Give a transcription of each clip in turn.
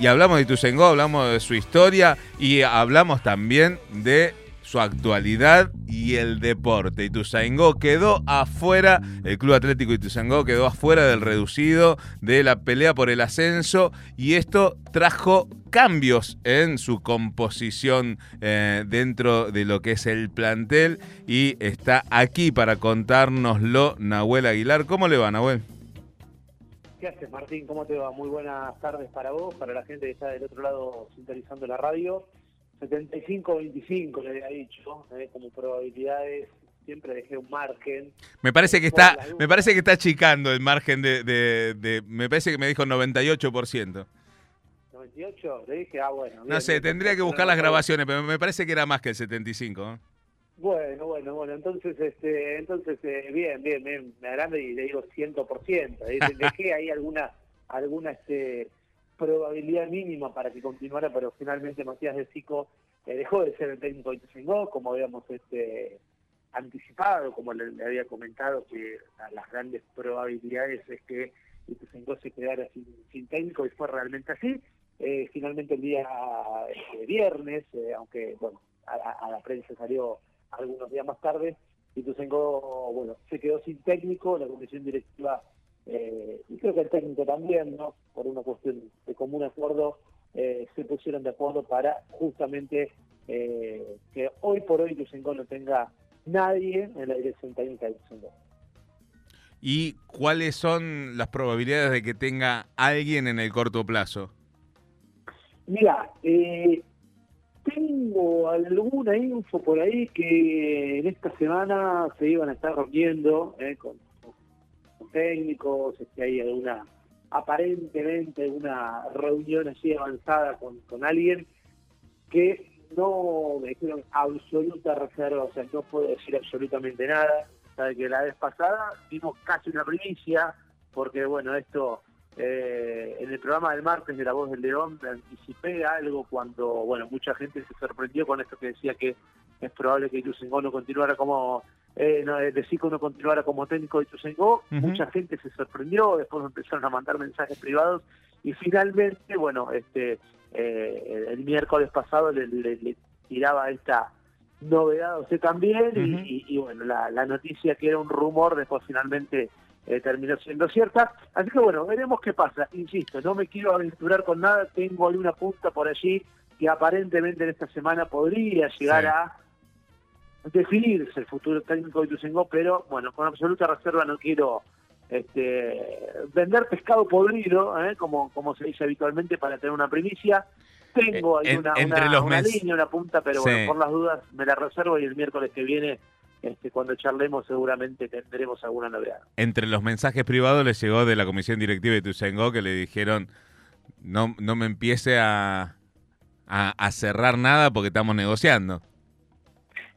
y hablamos de Ituzaingó, hablamos de su historia y hablamos también de su actualidad y el deporte. Ituzaingó quedó afuera, el Club Atlético Ituzaingó quedó afuera del reducido, de la pelea por el ascenso y esto trajo cambios en su composición eh, dentro de lo que es el plantel y está aquí para contárnoslo Nahuel Aguilar. ¿Cómo le va, Nahuel? ¿Qué haces, Martín? ¿Cómo te va? Muy buenas tardes para vos, para la gente que está del otro lado sintonizando la radio. 75-25 le había dicho, ¿eh? como probabilidades siempre dejé un margen. Me parece que está, me parece que está achicando el margen de, de, me parece que me dijo 98%. 98, le dije, ah, bueno. no sé, tendría que buscar las grabaciones, pero me parece que era más que el 75. ¿eh? Bueno, bueno, bueno, entonces, este, entonces, eh, bien, bien, bien, me agrande y le digo 100%. Dejé ahí alguna, alguna, este, probabilidad mínima para que continuara, pero finalmente Matías de Sico eh, dejó de ser el técnico de Ituzaingó, como habíamos este, anticipado, como le, había comentado, que las grandes probabilidades es que Ituzaingó se quedara sin, técnico y fue realmente así. Eh, finalmente el día este, viernes, eh, aunque bueno, a, la prensa salió algunos días más tarde, Ituzaingó bueno, se quedó sin técnico, la comisión directiva eh, y creo que el técnico también, ¿no? Por una cuestión de común acuerdo, eh, se pusieron de acuerdo para justamente eh, que hoy por hoy Lucengo no tenga nadie en la dirección técnica de Lucengo. ¿Y cuáles son las probabilidades de que tenga alguien en el corto plazo? Mira, tengo alguna info por ahí que en esta semana se iban a estar reuniendo con técnicos, que hay alguna, aparentemente una reunión así avanzada con, con alguien que no me dijeron absoluta reserva, o sea, no puedo decir absolutamente nada. Sabe que la vez pasada dimos casi una primicia, porque bueno, esto eh, en el programa del martes de La Voz del León me anticipé algo cuando, bueno, mucha gente se sorprendió con esto que decía que es probable que Ituzaingó no continuara como eh, no, eh, uno continuara como técnico de Ituzaingó, mucha gente se sorprendió, después empezaron a mandar mensajes privados y finalmente, bueno, este eh, el miércoles pasado le, tiraba esta novedad a usted también y, bueno, la, noticia que era un rumor después finalmente eh, terminó siendo cierta. Así que bueno, veremos qué pasa. Insisto, no me quiero aventurar con nada, tengo alguna punta por allí que aparentemente en esta semana podría llegar a definirse el futuro técnico de Ituzaingó, pero bueno, con absoluta reserva no quiero este, vender pescado podrido, ¿eh? como, como se dice habitualmente, para tener una primicia. Tengo ahí una, una, línea, una punta, pero bueno, por las dudas me la reservo y el miércoles que viene, este, cuando charlemos, seguramente tendremos alguna novedad. Entre los mensajes privados le llegó de la comisión directiva de Ituzaingó que le dijeron no, no me empiece a, a cerrar nada porque estamos negociando.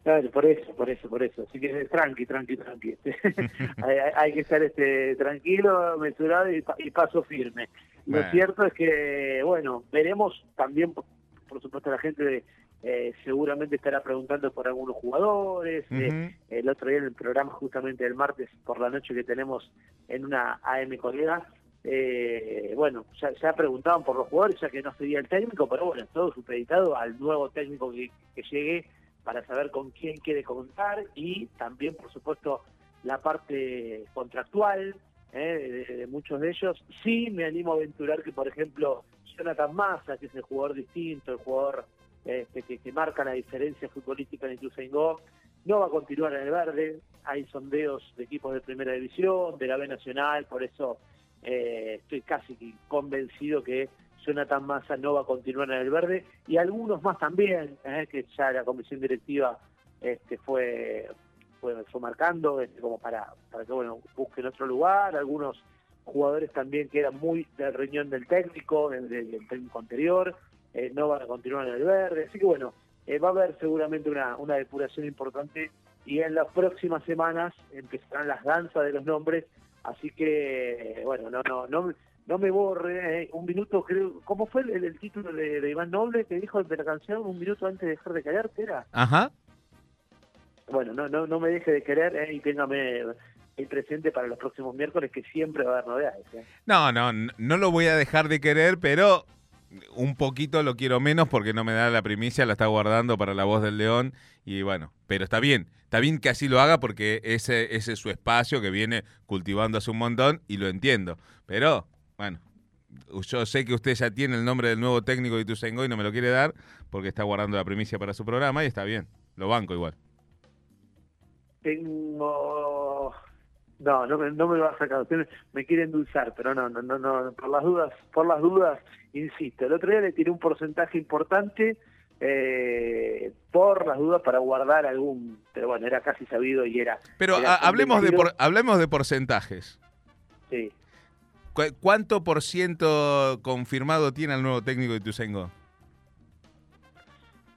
Claro, por eso, por eso, por eso. Así que tranqui, tranqui, tranqui. hay, que estar este, tranquilo, mesurado y, paso firme. Lo cierto es que, bueno, veremos también, por, supuesto, la gente eh, seguramente estará preguntando por algunos jugadores. Eh, el otro día en el programa, justamente el martes por la noche que tenemos en una AM colega, eh, bueno, ya, ya preguntaban por los jugadores, ya que no sería el técnico, pero bueno, todo supeditado al nuevo técnico que, que llegue para saber con quién quiere contar y también, por supuesto, la parte contractual ¿eh? de, muchos de ellos. Sí me animo a aventurar que, por ejemplo, Jonathan Massa, que es el jugador distinto, el jugador este, que, marca la diferencia futbolística en Ituzaingó, no va a continuar en el verde. Hay sondeos de equipos de primera división, de la B Nacional, por eso eh, estoy casi convencido que Jonathan Massa no va a continuar en el verde y algunos más también, ¿eh? que ya la comisión directiva este, fue, fue, marcando este, como para, para que bueno busquen otro lugar, algunos jugadores también que eran muy del riñón del técnico, del, técnico anterior, eh, no van a continuar en el verde, así que bueno, eh, va a haber seguramente una, una depuración importante y en las próximas semanas empezarán las danzas de los nombres, así que bueno, no, no, no no me borre, eh, un minuto creo, ¿cómo fue el, título de, Iván Noble que dijo de la canción? Un minuto antes de dejar de quererte, ¿era? Ajá. Bueno, no, no, no me deje de querer eh, y téngame el presente para los próximos miércoles que siempre va a haber novedades. Eh. No, no, no lo voy a dejar de querer, pero un poquito lo quiero menos porque no me da la primicia, la está guardando para la voz del león y bueno, pero está bien, está bien que así lo haga porque ese, ese es su espacio que viene cultivando hace un montón y lo entiendo, pero bueno, yo sé que usted ya tiene el nombre del nuevo técnico de Ituzaingó y no me lo quiere dar porque está guardando la primicia para su programa y está bien, lo banco igual. Tengo no, no me, no me va a sacar. Usted me quiere endulzar, pero no, no, no, no, por las dudas, por las dudas, insisto. El otro día le tiré un porcentaje importante eh, por las dudas para guardar algún, pero bueno, era casi sabido y era. Pero hablemos de por, hablemos de porcentajes. Sí. ¿Cuánto por ciento confirmado tiene el nuevo técnico de Tusengo?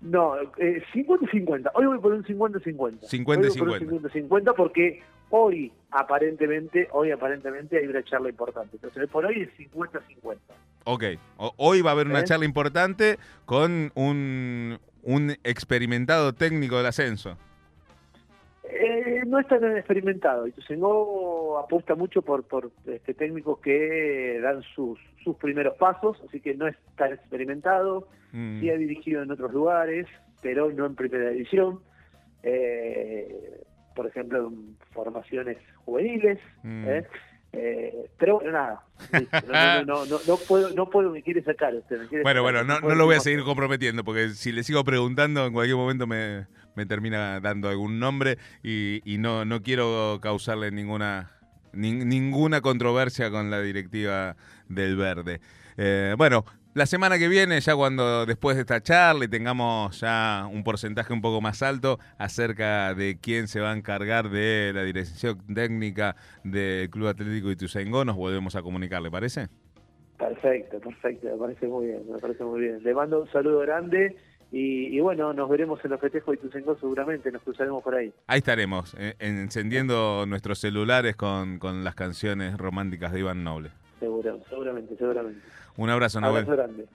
No, eh, 50 50. Hoy voy por un 50 50. 50 50. 50 50 porque hoy aparentemente, hoy aparentemente hay una charla importante. Entonces, por hoy es 50-50. Ok, hoy va a haber una ¿Eh? charla importante con un, un experimentado técnico del ascenso. Eh, no es tan experimentado. Ituzaingó apuesta mucho por, por este, técnicos que dan sus, sus primeros pasos, así que no es tan experimentado. Mm. Sí ha dirigido en otros lugares, pero no en primera división. Eh, por ejemplo, en formaciones juveniles. Mm. ¿eh? Eh, pero bueno, nada. No, no, no, puedo, no puedo, me quiere sacar usted. bueno, bueno, no, no lo voy a seguir comprometiendo porque si le sigo preguntando, en cualquier momento me, me termina dando algún nombre y, y no, no quiero causarle ninguna, ninguna controversia con la directiva del Verde. Eh, bueno, la semana que viene, ya cuando después de esta charla tengamos ya un porcentaje un poco más alto acerca de quién se va a encargar de la dirección técnica del Club Atlético Ituzaingó, nos volvemos a comunicar, ¿le parece? Perfecto, perfecto, me parece muy bien, me parece muy bien. Le mando un saludo grande y, bueno, nos veremos en los festejos de Ituzaingó seguramente, nos cruzaremos por ahí. Ahí estaremos, eh, encendiendo nuestros celulares con, con las canciones románticas de Iván Noble. Seguro, seguramente, seguramente. Un abrazo, Noel. Abrazo grande.